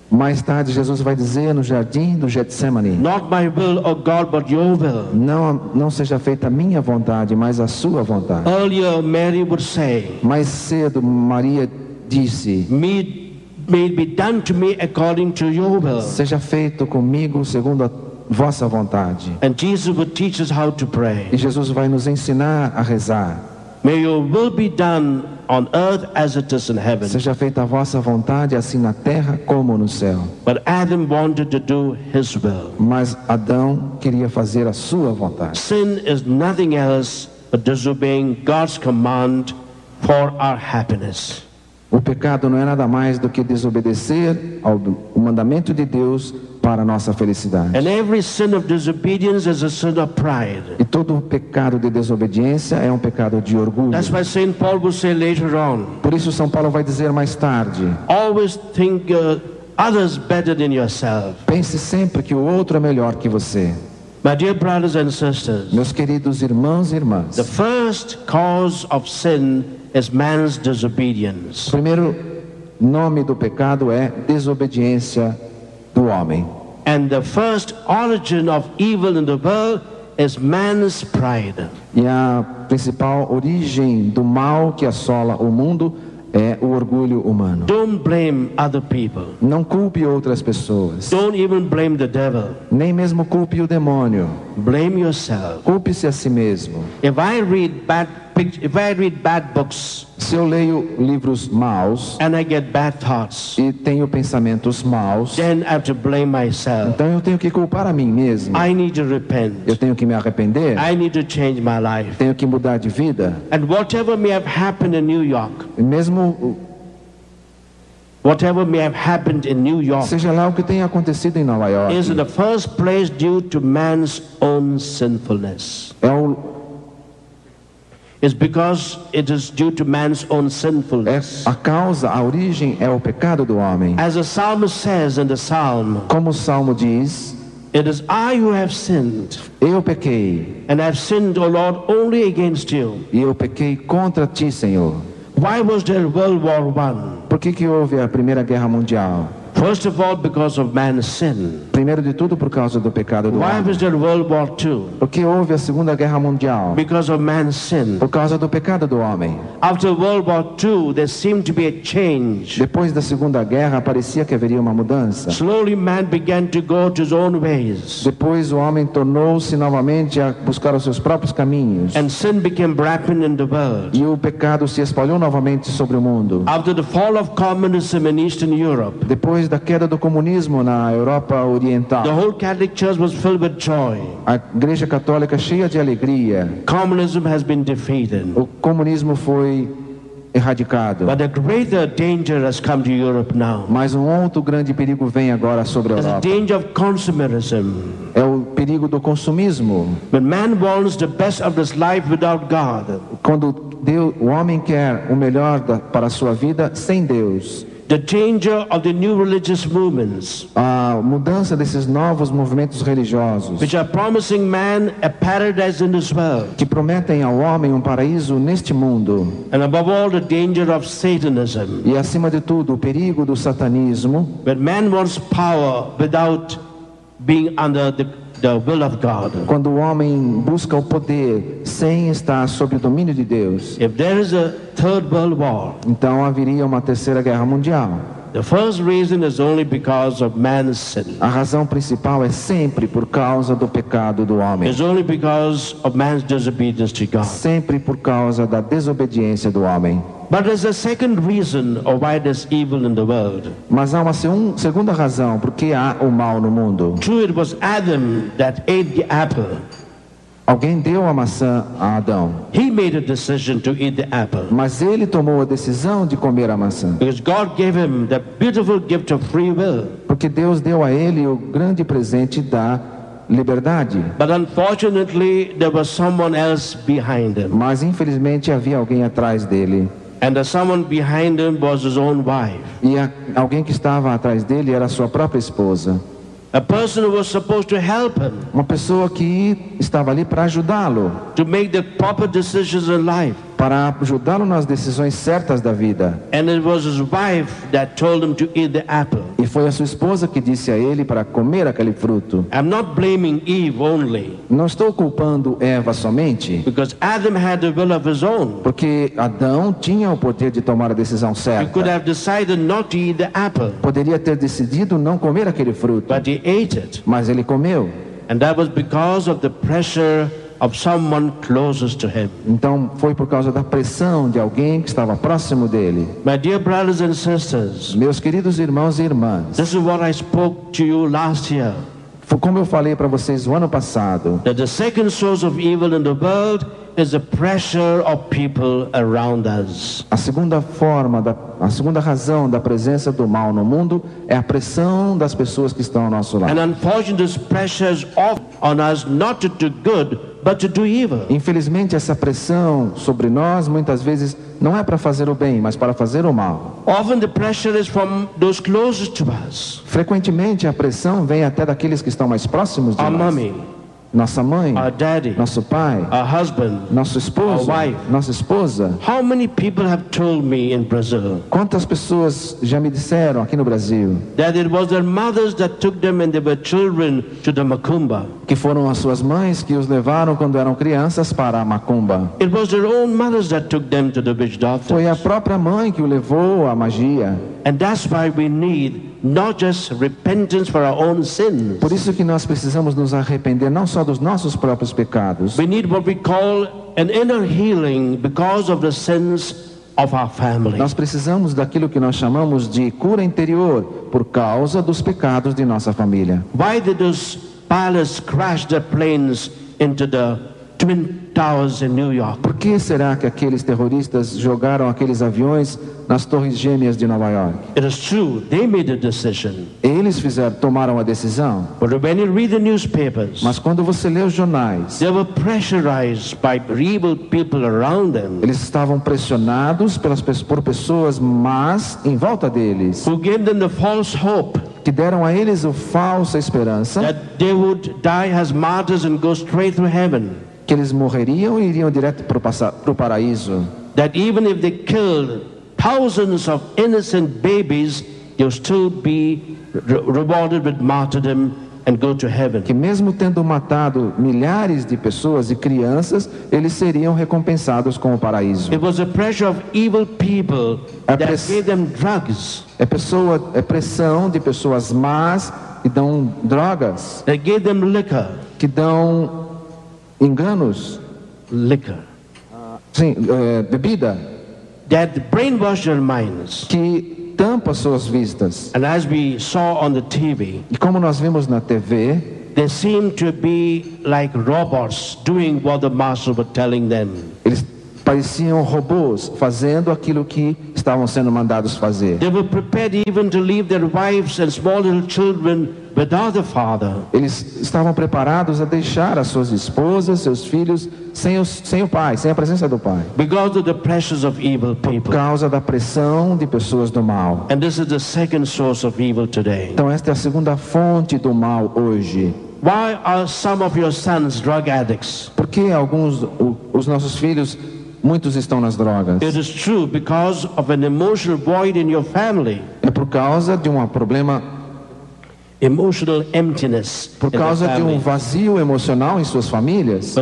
Mais tarde, Jesus vai dizer no jardim do Getsemane: Not my will, O God, but your will. Não, não seja feita a minha vontade, mas a Sua vontade. Earlier, Mary would say, Mais cedo, Maria disse: May, may it be done to me according to your will. Seja feito comigo segundo a vossa vontade. And Jesus would teach us how to pray. E Jesus vai nos ensinar a rezar. May your will be done on earth as it is in heaven. Seja feita a vossa vontade, assim na terra como no céu. But Adam wanted to do his will. Mas Adão queria fazer a sua vontade. Sin is nothing else but disobeying God's command for our happiness. O pecado não é nada mais do que desobedecer ao mandamento de Deus para a nossa felicidade. And every sin of disobedience is a sin of pride. E todo pecado de desobediência é um pecado de orgulho. That's why St. Paul will say later on Por isso São Paulo vai dizer mais tarde: always think uh, others better than yourself. pense sempre que o outro é melhor que você. My dear brothers and sisters, Meus queridos irmãos e irmãs, the first cause of sin is man's o disobedience. primeiro nome do pecado é desobediência do homem. And the first origin of evil in the world is man's pride. E a principal origem do mal que assola o mundo é o orgulho humano. Don't blame other people. Não culpe outras pessoas, Don't even blame the devil. nem mesmo culpe o demônio. Blame yourself. Culpe-se a si mesmo. If I read bad if I read bad books Se eu leio livros maus and I get bad thoughts, e tenho pensamentos maus, then I have to blame myself. então eu tenho que culpar a mim mesmo. I need to repent. Eu tenho que me arrepender. I need to change my life. Tenho que mudar de vida. And whatever may have happened in New York, Mesmo whatever may have happened in New York, seja lá o que tenha acontecido em Nova is York, the first place due to man's own sinfulness. é o, It's because it is due to man's own é a causa, a origem é o pecado do homem. As the psalmist says in the psalm, Como o Salmo diz, it is I who have sinned, eu pequei, and I've sinned, O Lord, only against you. e eu pequei contra ti, Senhor. Why was there World War One? Por que, que houve a Primeira Guerra Mundial? First of all, because of man's sin. Primeiro de tudo, por causa do pecado do Why was there World War Two? Por que houve a Segunda Guerra Mundial? Because of man's sin. Por causa do pecado do homem. After World War II, there seemed to be a change. Depois da Segunda Guerra, parecia que haveria uma mudança. Slowly, man began to go to his own ways, Depois o homem tornou-se novamente a buscar os seus próprios caminhos. and sin became rampant in the world. E o pecado se espalhou novamente sobre o mundo. After the fall of communism in Eastern Europe, Depois da queda do comunismo na Europa the Oriental, whole Catholic Church was filled with joy. a Igreja Católica cheia de alegria, Communism has been defeated. o comunismo foi erradicado. But a greater danger has come to Europe now. Mas um outro grande perigo vem agora sobre a It's the Europa. danger of consumerism. É o perigo do consumismo. When man wants the best of this life without God, Quando Deus, o homem quer o melhor da- para a sua vida sem Deus. The danger of the new religious movements, A mudança desses novos movimentos religiosos which are promising man a paradise in this world. que prometem ao homem um paraíso neste mundo. And above all, the danger of Satanism, E acima de tudo, o perigo do satanismo, where man wants power without being under the, the will of God. quando o homem busca o poder sem estar sob o domínio de Deus. If there is a third world war, Então haveria uma terceira guerra mundial. the first reason is only because of man's sin. A razão principal é sempre por causa do pecado do homem. It's only because of man's disobedience to God. Sempre por causa da desobediência do homem. But there's a second reason of why there's evil in the world. Mas há uma segun- segunda razão por que há o mal no mundo. True, it was Adam that ate the apple. Alguém deu a maçã a Adão, He made a decision to eat the apple. mas ele tomou a decisão de comer a maçã. Because God gave him the beautiful gift of free will. Porque Deus deu a ele o grande presente da liberdade. But unfortunately, there was someone else behind him. Mas infelizmente havia alguém atrás dele. And the someone behind him was his own wife. E a- alguém que estava atrás dele era sua própria esposa. A person who was supposed to help him Uma pessoa que estava ali para ajudá-lo, to make the proper decisions in life. Para ajudá-lo nas decisões certas da vida. And it was his wife that told him to eat the apple. E foi a sua esposa que disse a ele para comer aquele fruto. I'm not blaming Eve only, Não estou culpando Eva somente, because Adam had the will of his own. porque Adão tinha o poder de tomar a decisão certa. have decided not to eat the apple, Poderia ter decidido não comer aquele fruto, but he ate it. mas ele comeu. And that was because of the pressure of someone closest to him. Então foi por causa da pressão de alguém que estava próximo dele. My dear brothers and sisters, Meus queridos irmãos e irmãs, this is what I spoke to you last year. foi como eu falei para vocês o ano passado, That the second source of evil in the world is the pressure of people around us. a segunda forma, da, a segunda razão da presença do mal no mundo é a pressão das pessoas que estão ao nosso lado. And unfortunately, this pressure is off on us not to do good, but to do evil. Infelizmente, essa pressão sobre nós muitas vezes não é para fazer o bem, mas para fazer o mal. Often the pressure is from those closest to us. Frequentemente, a pressão vem até daqueles que estão mais próximos de Our nós. mommy, Nossa mãe, our daddy, nosso pai, our husband. nosso esposo, Our wife. nossa esposa. How many people have told me in Brazil Quantas pessoas já me disseram aqui no Brasil that it was their mothers that took them when they were children to the Macumba? que foram as suas mães que os levaram quando eram crianças para a macumba? It was their own mothers that took them to the witch doctor. Foi a própria mãe que o levou à magia. And that's why we need not just repentance for our own sins. Por isso que nós precisamos nos arrepender não só dos nossos próprios pecados, We need what we call an inner healing because of the sins of our family. nós precisamos daquilo que nós chamamos de cura interior por causa dos pecados de nossa família. Why did those pilots crash their planes into the Twin Towers in New York? Por que será que aqueles terroristas jogaram aqueles aviões nas torres gêmeas de Nova York? It is true, they made a decision. Eles fizeram, tomaram a decisão, But when you read the newspapers, mas quando você lê os jornais, they were pressurized by evil people around them eles estavam pressionados pelas, pe- por pessoas más em volta deles, who gave them the false hope que deram a eles a falsa esperança that they would die as martyrs and go straight to heaven. Que eles morreriam e iriam direto para o paraíso. That even if they killed thousands of innocent babies, they'll still be re- rewarded with martyrdom and go to heaven. Que mesmo tendo matado milhares de pessoas e crianças, eles seriam recompensados com o paraíso. It was the pressure of evil people A that gave them drugs, É, pessoa, é pressão de pessoas más que dão drogas, that gave them liquor, que dão enganos, liquor, sim, é, bebida, that brainwashed their minds. que tampa suas vistas. And as we saw on the TV, E como nós vimos na TV, they seemed to be like robots doing what the master was telling them. eles pareciam robôs fazendo aquilo que estavam sendo mandados fazer. They were prepared even to leave their wives and small little children without the father. Eles estavam preparados a deixar as suas esposas, seus filhos, sem, os, sem o pai, sem a presença do pai, because of the pressures of evil por people. causa da pressão de pessoas do mal. And this is the second source of evil today. Então, esta é a segunda fonte do mal hoje. Why are some of your sons drug addicts? Por que alguns, os nossos filhos, muitos estão nas drogas? It is true because of an emotional void in your family, É por causa de um problema, emotional emptiness por causa de um vazio emocional em suas famílias,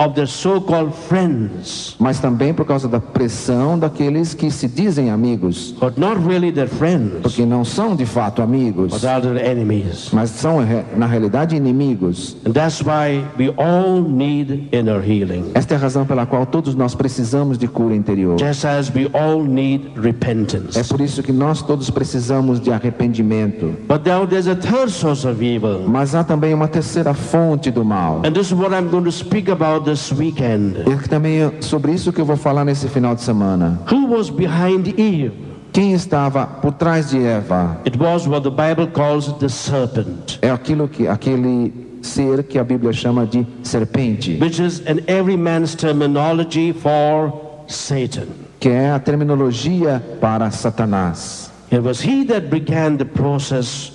of their so-called friends, mas também por causa da pressão daqueles que se dizem amigos, but not really their friends, porque não são de fato amigos, but are their enemies. mas são re- na realidade inimigos. And that's why we all need inner healing. Esta é a razão pela qual todos nós precisamos de cura interior. Just as we all need É repentance. por isso que nós todos precisamos de arrependimento. But now there's a third source of evil. Mas há também uma terceira fonte do mal. And this is what I'm going to speak about this weekend. E também é sobre isso que eu vou falar nesse final de semana. Who was behind Eve? Quem estava por trás de Eva? It was what the Bible calls the serpent, É aquilo que aquele ser que a Bíblia chama de serpente, which is in every man's terminology for Satan. que é a terminologia para Satanás. It was he that began the process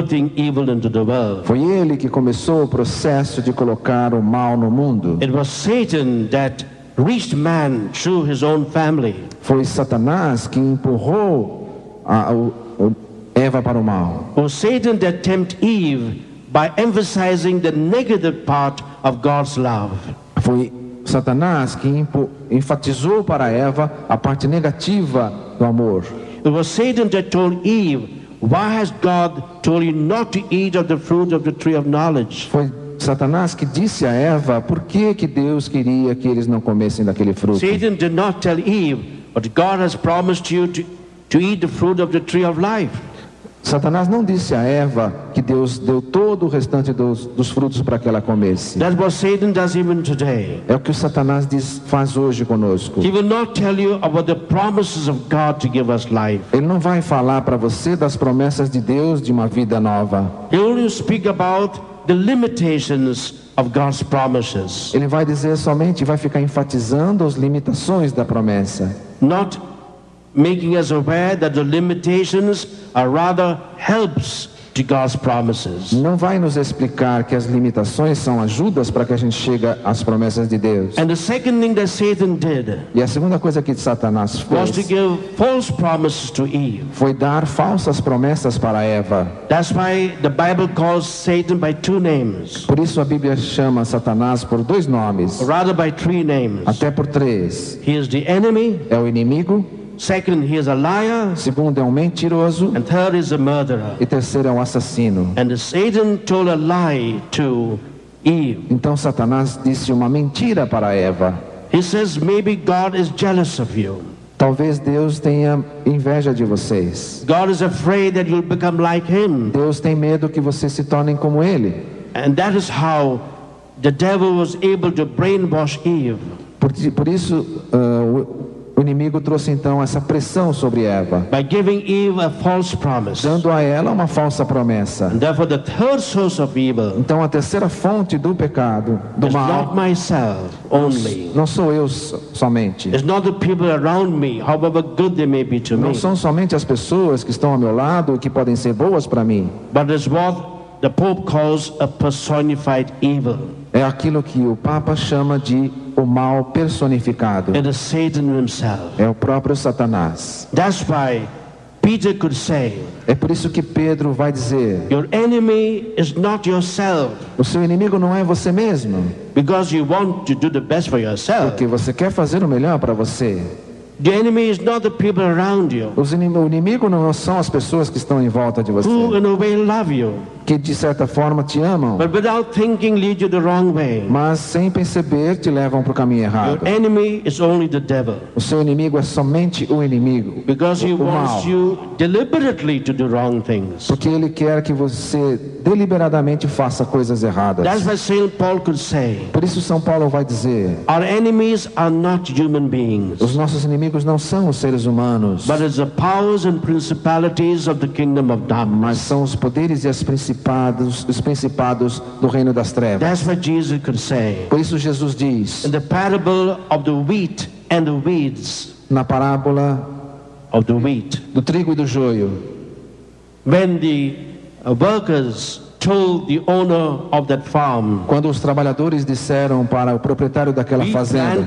putting evil into the world. Foi ele que começou o processo de colocar o mal no mundo. It was Satan that reached man through his own family. Foi Satanás que empurrou a, o, o Eva para o mal. Was Satan that tempted Eve by emphasizing the negative part of God's love. Foi Satanás que enfatizou para Eva a parte negativa do amor. It was Satan that told Eve Why has God told you not to eat of the fruit of the tree of knowledge? Foi Satanás que disse a Eva por que, que Deus queria que eles não comessem daquele fruto. Satan did not tell Eve, but God has promised you to, to eat the fruit of the tree of life. Satanás não disse a Eva que Deus deu todo o restante dos, dos frutos para que ela comesse. Satan does even today. É o que o Satanás diz, faz hoje conosco. He will not tell you about the promises of God to give us life. Ele não vai falar para você das promessas de Deus de uma vida nova. He only speak about the limitations of God's promises, Ele vai dizer somente, vai ficar enfatizando as limitações da promessa. not making us aware that the limitations are rather helps to God's promises. Não vai nos explicar que as limitações são ajudas para que a gente chegue às promessas de Deus. And the second thing that Satan did E a segunda coisa que Satanás was to fez give false promises to Eve. foi dar falsas promessas para Eva. That's why the Bible calls Satan by two names, Por isso a Bíblia chama Satanás por dois nomes, or rather by three names. até por três. He is the enemy, É o inimigo, second, he is a liar, segundo é um mentiroso and third is a murderer. e terceiro é um assassino. And Satan told a lie to Eve. Então Satanás disse uma mentira para Eva. He says, maybe God is jealous of you. Talvez Deus tenha inveja de vocês. God is afraid that you'll become like him. Deus tem medo que vocês se tornem como ele. And that is how the devil was able to brainwash Eve. Por, por isso, ah, o, inimigo trouxe então essa pressão sobre Eva, by giving Eve a false promise. dando a ela uma falsa promessa. And therefore, the third source of evil Então, a terceira fonte do pecado, do is not mal, myself only. não sou eu so- somente. It's not the people around me, however good they may be to Não me, são somente as pessoas que estão ao meu lado e que podem ser boas para mim. but it's what the Pope calls a personified evil. É aquilo que o Papa chama de o mal personificado. É o próprio Satanás. That's why Peter could say, É por isso que Pedro vai dizer: Your enemy is not yourself, o seu inimigo não é você mesmo, because you want to do the best for yourself. porque você quer fazer o melhor para você. The enemy is not the people around you O inimigo não são as pessoas que estão em volta de who, você, in a way, love you, que de certa forma te amam, but without thinking, lead you the wrong way. mas sem perceber te levam para o caminho Your errado. enemy is only the devil. O seu inimigo é somente o inimigo, Because he o wants mal, you deliberately to do wrong things. porque ele quer que você deliberadamente faça coisas erradas. That's why St. Paul could say, Por isso São Paulo vai dizer: Our enemies are not human beings, os nossos inimigos não são os seres humanos, but it's the powers and principalities of the kingdom of mas darkness. são os poderes e as principados, os principados do reino das trevas. That's what Jesus could say. Por isso Jesus diz In the parable of the wheat and the weeds, na parábola of the wheat, do trigo e do joio, when the workers told the owner of that farm, quando os trabalhadores disseram para o proprietário daquela fazenda: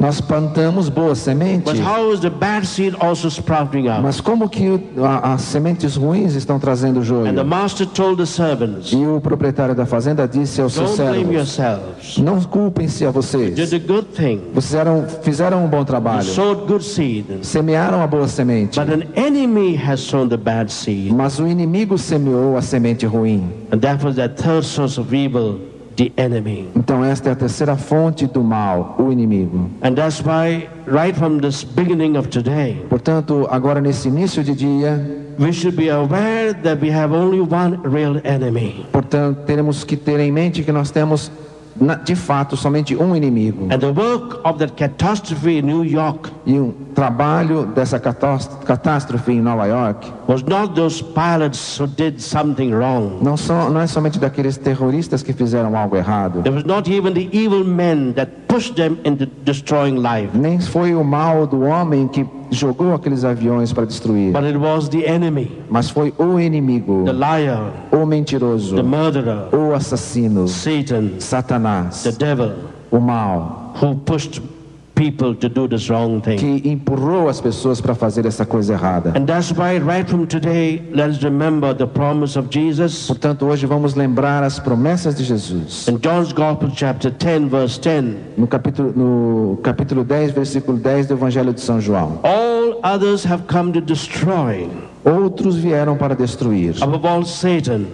Nós plantamos boa semente, but how is the bad seed also sprouting up? mas como que as sementes ruins estão trazendo joio? And the master told the servants, E o proprietário da fazenda disse aos seus Don't blame servos: yourselves. Não culpem-se a vocês. did a good thing. Vocês eram- fizeram um bom trabalho, sowed good seed. semearam a boa semente, But an enemy has sown the bad seed. mas o inimigo semeou a semente ruim. And that was that third source of evil, the enemy. Então esta é a terceira fonte do mal, o inimigo. And that's why, right from this beginning of today, Portanto, agora nesse início de dia, we should be aware that we have only one real enemy. portanto, teremos que ter em mente que nós temos de fato somente um inimigo. And the work of that catastrophe in New York E um trabalho dessa catástrofe em Nova York was not those pilots who did something wrong. não, são, não é somente daqueles terroristas que fizeram algo errado. There was not even the evil men that pushed them into destroying life. Nem foi o mal do homem que jogou aqueles aviões para destruir, But it was the enemy, mas foi o inimigo, the liar, o mentiroso, the murderer, o assassino, Satan, Satanás, the devil, o mal, who pushed people to do this wrong thing. que empurrou as pessoas para fazer essa coisa errada. And that's why, right from today, let's remember the promise of Jesus. Portanto, hoje vamos lembrar as promessas de Jesus. In John's Gospel, chapter 10, verse 10, No capítulo, no capítulo 10, versículo 10 do Evangelho de São João. all others have come to destroy. Outros vieram para destruir. Above all, Satan.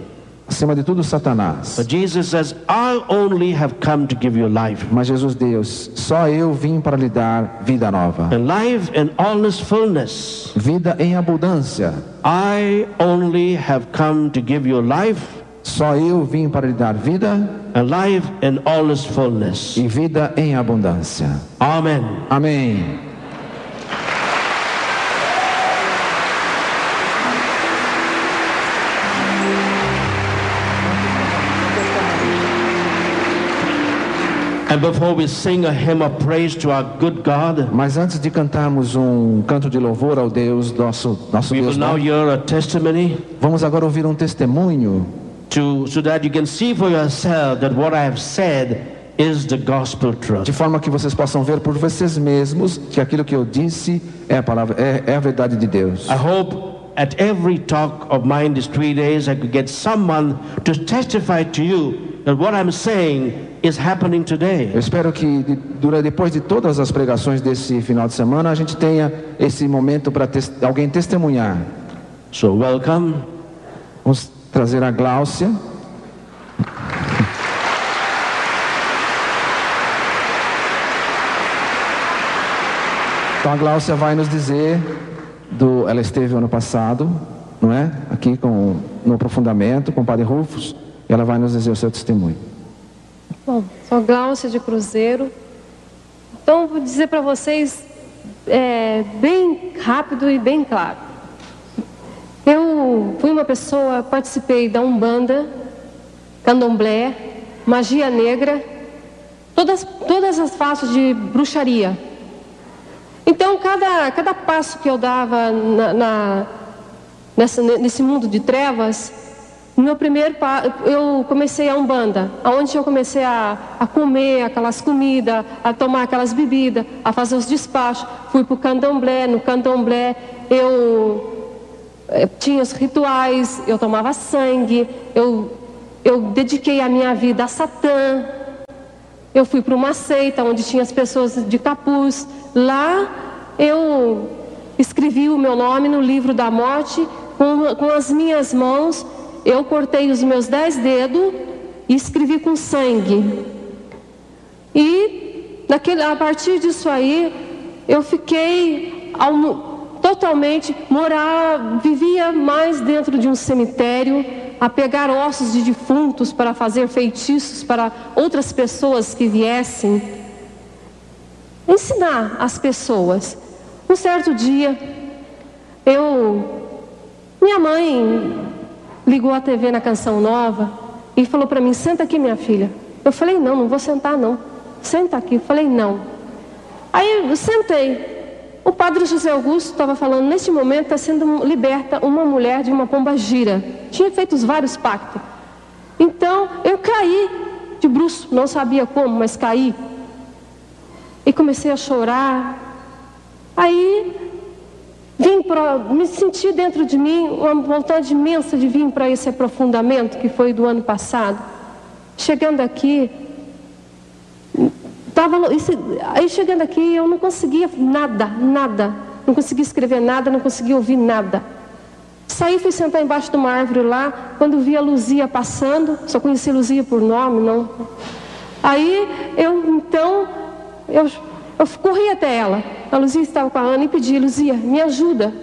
Acima de tudo, Satanás. But Jesus says, I only have come to give you life. Mas Jesus Deus, só eu vim para lhe dar vida nova. And life in all its fullness. Vida em abundância. I only have come to give you life. Só eu vim para lhe dar vida. And life in all its fullness. E vida em abundância. Amen. Amém. And Mas antes de cantarmos um canto de louvor ao Deus, nosso, nosso we will Deus, now hear a testimony vamos agora ouvir um testemunho to so that you can see for yourself that what I have said is the gospel truth. de forma que vocês possam ver por vocês mesmos que aquilo que eu disse é a palavra, é, é a verdade de Deus. I hope at every talk of mine these three days I could get someone to testify to you that what I'm saying is happening today. Eu espero que depois de todas as pregações desse final de semana a gente tenha esse momento para alguém testemunhar. So welcome. Vamos trazer a Gláucia. Então a Gláucia vai nos dizer do ela esteve ano passado, não é? Aqui com no aprofundamento com o Padre Rufus, e ela vai nos dizer o seu testemunho. Bom, sou Gláucia de Cruzeiro. Então, vou dizer para vocês é, bem rápido e bem claro. Eu fui uma pessoa, participei da Umbanda, Candomblé, Magia Negra, todas, todas as faces de bruxaria. Então, cada, cada passo que eu dava na, na- nessa, nesse mundo de trevas, meu primeiro eu comecei a umbanda, aonde eu comecei a, a comer aquelas comidas, a tomar aquelas bebidas, a fazer os despachos. Fui para o candomblé, no candomblé eu eh, tinha os rituais, eu tomava sangue, eu, eu dediquei a minha vida a Satã. Eu fui para uma seita onde tinha as pessoas de capuz. Lá eu escrevi o meu nome no livro da morte com, com as minhas mãos. Eu cortei os meus dez dedos e escrevi com sangue. E naquele, a partir disso aí, eu fiquei ao- totalmente morar, vivia mais dentro de um cemitério, a pegar ossos de defuntos para fazer feitiços para outras pessoas que viessem. Ensinar as pessoas. Um certo dia, eu minha mãe ligou a TV na Canção Nova e falou para mim: senta aqui, minha filha. Eu falei: não, não vou sentar, não. Senta aqui. Eu falei: não. Aí eu sentei. O padre José Augusto estava falando: neste momento está sendo liberta uma mulher de uma pomba gira. Tinha feito os vários pactos. Então eu caí de bruço, não sabia como, mas caí. E comecei a chorar. Aí Vim pra, me senti dentro de mim uma vontade imensa de vir para esse aprofundamento que foi do ano passado. Chegando aqui, tava, aí chegando aqui eu não conseguia nada, nada. Não conseguia escrever nada, não conseguia ouvir nada. Saí, fui sentar embaixo de uma árvore lá, quando vi a Luzia passando, só conheci Luzia por nome, não. Aí eu então, eu, eu corri até ela. A Luzia estava com a Ana e pedi, Luzia, me ajuda.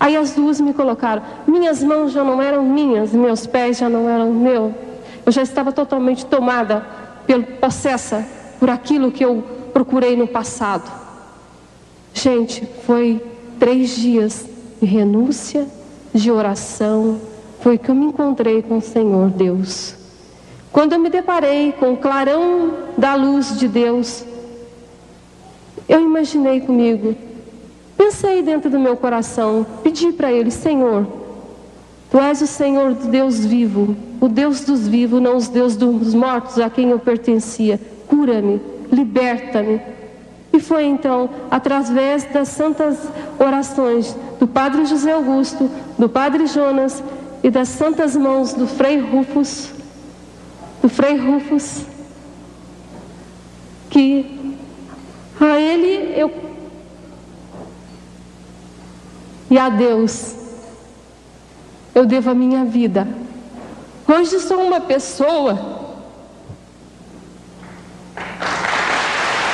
Aí as duas me colocaram. Minhas mãos já não eram minhas, meus pés já não eram meus. Eu já estava totalmente tomada, pelo, possessa por aquilo que eu procurei no passado. Gente, foi três dias de renúncia, de oração. Foi que eu me encontrei com o Senhor Deus. Quando eu me deparei com o clarão da luz de Deus, eu imaginei comigo, pensei dentro do meu coração, pedi para Ele, Senhor, Tu és o Senhor do Deus vivo, o Deus dos vivos, não os Deus dos mortos a quem eu pertencia. Cura-me, liberta-me. E foi então, através das santas orações do Padre José Augusto, do Padre Jonas e das santas mãos do Frei Rufus, do Frei Rufus, que a ele eu E a Deus, eu devo a minha vida. Hoje sou uma pessoa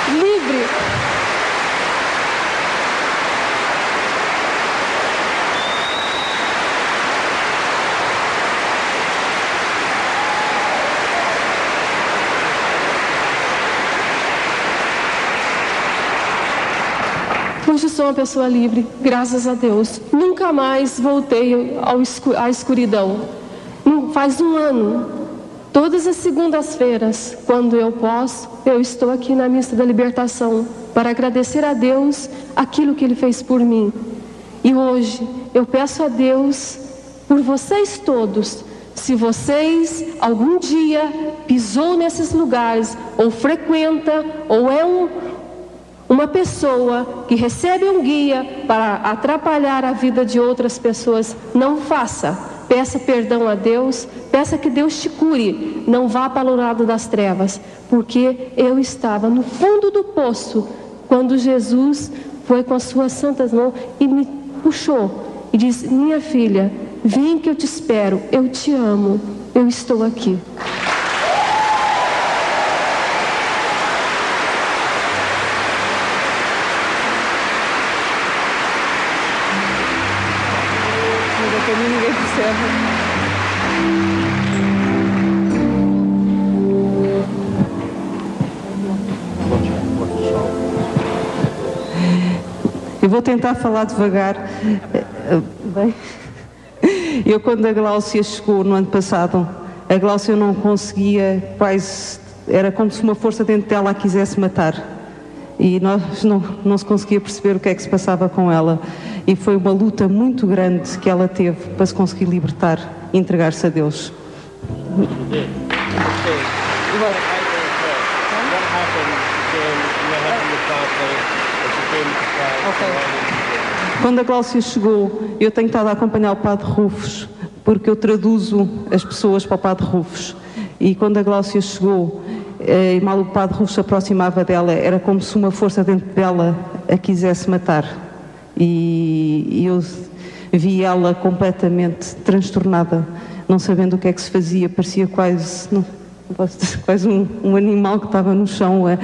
livre. Hoje sou uma pessoa livre, graças a Deus. Nunca mais voltei ao escu à escuridão. Não- Faz um ano, todas as segundas-feiras, quando eu posso, eu estou aqui na missa da libertação para agradecer a Deus aquilo que Ele fez por mim. E hoje eu peço a Deus por vocês todos. Se vocês algum dia pisou nesses lugares, ou frequenta, ou é um, uma pessoa que recebe um guia para atrapalhar a vida de outras pessoas, não faça. Peça perdão a Deus, peça que Deus te cure. Não vá para o lado das trevas, porque eu estava no fundo do poço quando Jesus foi com as suas santas mãos e me puxou e disse: Minha filha, vem que eu te espero, eu te amo, eu estou aqui. Ninguém observa. Eu vou tentar falar devagar. Bem, eu quando a Gláucia chegou no ano passado, a Gláucia não conseguia, quase, era como se uma força dentro dela a quisesse matar. E nós não, não se conseguia perceber o que é que se passava com ela. E foi uma luta muito grande que ela teve para se conseguir libertar e entregar-se a Deus. Quando a Gláucia chegou, eu tenho estado a acompanhar o Padre Rufus, porque eu traduzo as pessoas para o Padre Rufus. E quando a Gláucia chegou, eh, e mal o Padre Rufus se aproximava dela, era como se uma força dentro dela a quisesse matar. E eu vi ela completamente transtornada, não sabendo o que é que se fazia, parecia quase, não, quase um, um animal que estava no chão a,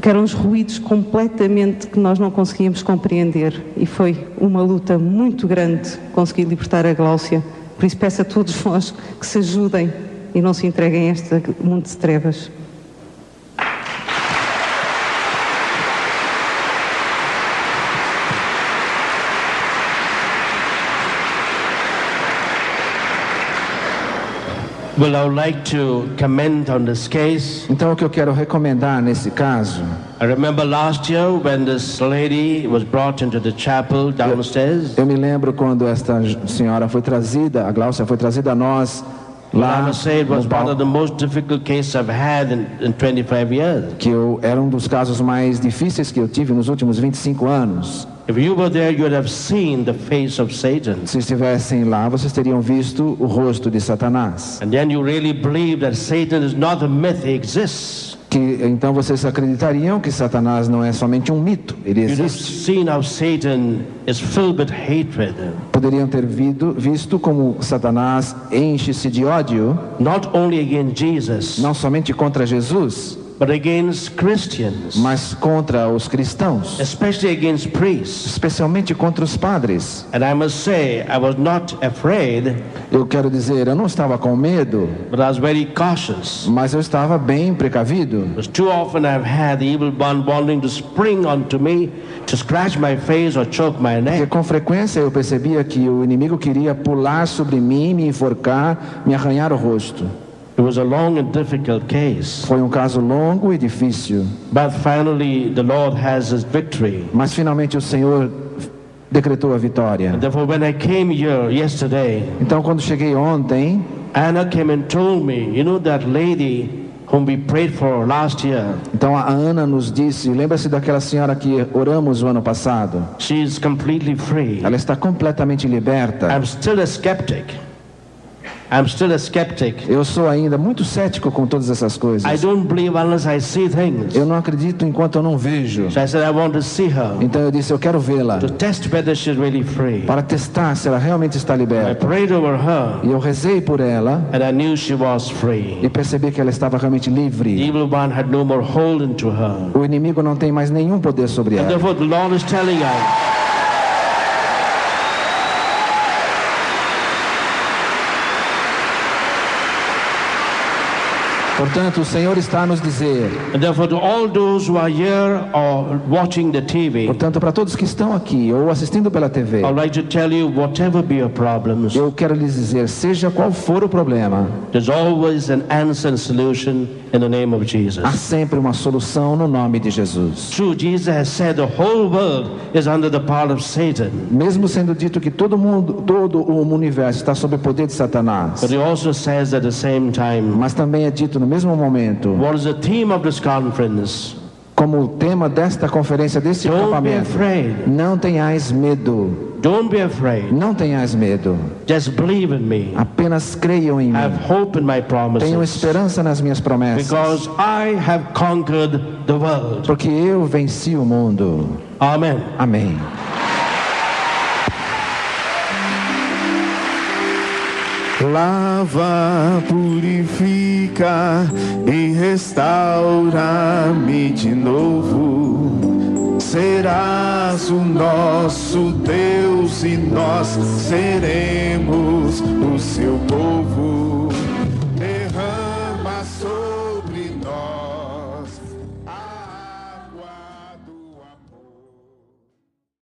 que eram os ruídos completamente que nós não conseguíamos compreender e foi uma luta muito grande conseguir libertar a Gláucia. Por isso peço a todos vós que se ajudem e não se entreguem a este mundo de trevas. Well, I would like to comment on this case. Então, o que eu quero recomendar nesse caso, I remember last year when this lady was brought into the chapel downstairs. eu me lembro quando esta senhora foi trazida, a Gláucia foi trazida a nós lá must say it was no one pal- of the most difficult cases I've had in, in 25 years. que eu, era um dos casos mais difíceis que eu tive nos últimos 25 anos. If you were there, you would have seen the face of Satan. Se estivessem lá, vocês teriam visto o rosto de Satanás. And then you really believe that Satan is not a myth, he exists. Que então vocês acreditariam que Satanás não é somente um mito, ele existe. Poderiam ter vido, visto como Satanás enche-se de ódio, not only against Jesus, não somente contra Jesus, but against Christians, mas contra os cristãos, especially against priests. especialmente contra os padres. And I must say, I was not afraid, Eu quero dizer, eu não estava com medo, but I was very cautious. mas eu estava bem precavido. Because too often I've had the evil one wanting to spring onto me to scratch my face or choke my Porque com frequência eu percebia que o inimigo queria pular sobre mim, me enforcar, me arranhar o rosto. It was a long and difficult case. Foi um caso longo e difícil, But finally, the Lord has his victory. mas finalmente o Senhor decretou a vitória. And therefore, when I came here yesterday, Então, quando cheguei ontem, Anna came and told me, you know that lady whom we prayed for last year, então a Ana nos disse: lembra-se daquela senhora que oramos o ano passado? she's completely free. Ela está completamente liberta. I'm still a skeptic. I'm still a skeptic. Eu sou ainda muito cético com todas essas coisas. I don't believe unless I see things. Eu não acredito enquanto eu não vejo. So I said, I want to see her Então eu disse, eu quero vê-la to test whether she's really free. para testar se ela realmente está I liberta. prayed over her E eu rezei por ela and I knew she was free. e percebi que ela estava realmente The livre. evil one had no more hold into her. O inimigo não tem mais nenhum poder sobre And ela. therefore, the Lord is telling us Portanto, o Senhor está a nos dizer, TV, portanto, para todos que estão aqui ou assistindo pela TV, I'd like to tell you, whatever be your problems, eu quero lhes dizer, seja qual for o problema, there's always an answer and solution in the name of há Jesus. sempre uma solução no nome de Jesus. True, Jesus has said the whole world is under the power of Satan. Mesmo sendo dito que todo mundo, todo o universo está sob o poder de Satanás, But he also says at the same time, mas também é dito no mesmo momento, what is the theme of this conference? Como o tema desta conferência, deste Don't acampamento, não tenhais medo, Don't be afraid. não tenhais medo, Just believe in me. apenas creiam em Have mim, hope in my tenham promises. esperança nas minhas promessas, Because I have conquered the world. porque eu venci o mundo. Amen. Amém. Lava, purifica e restaura-me de novo. Serás o nosso Deus e nós seremos o seu povo.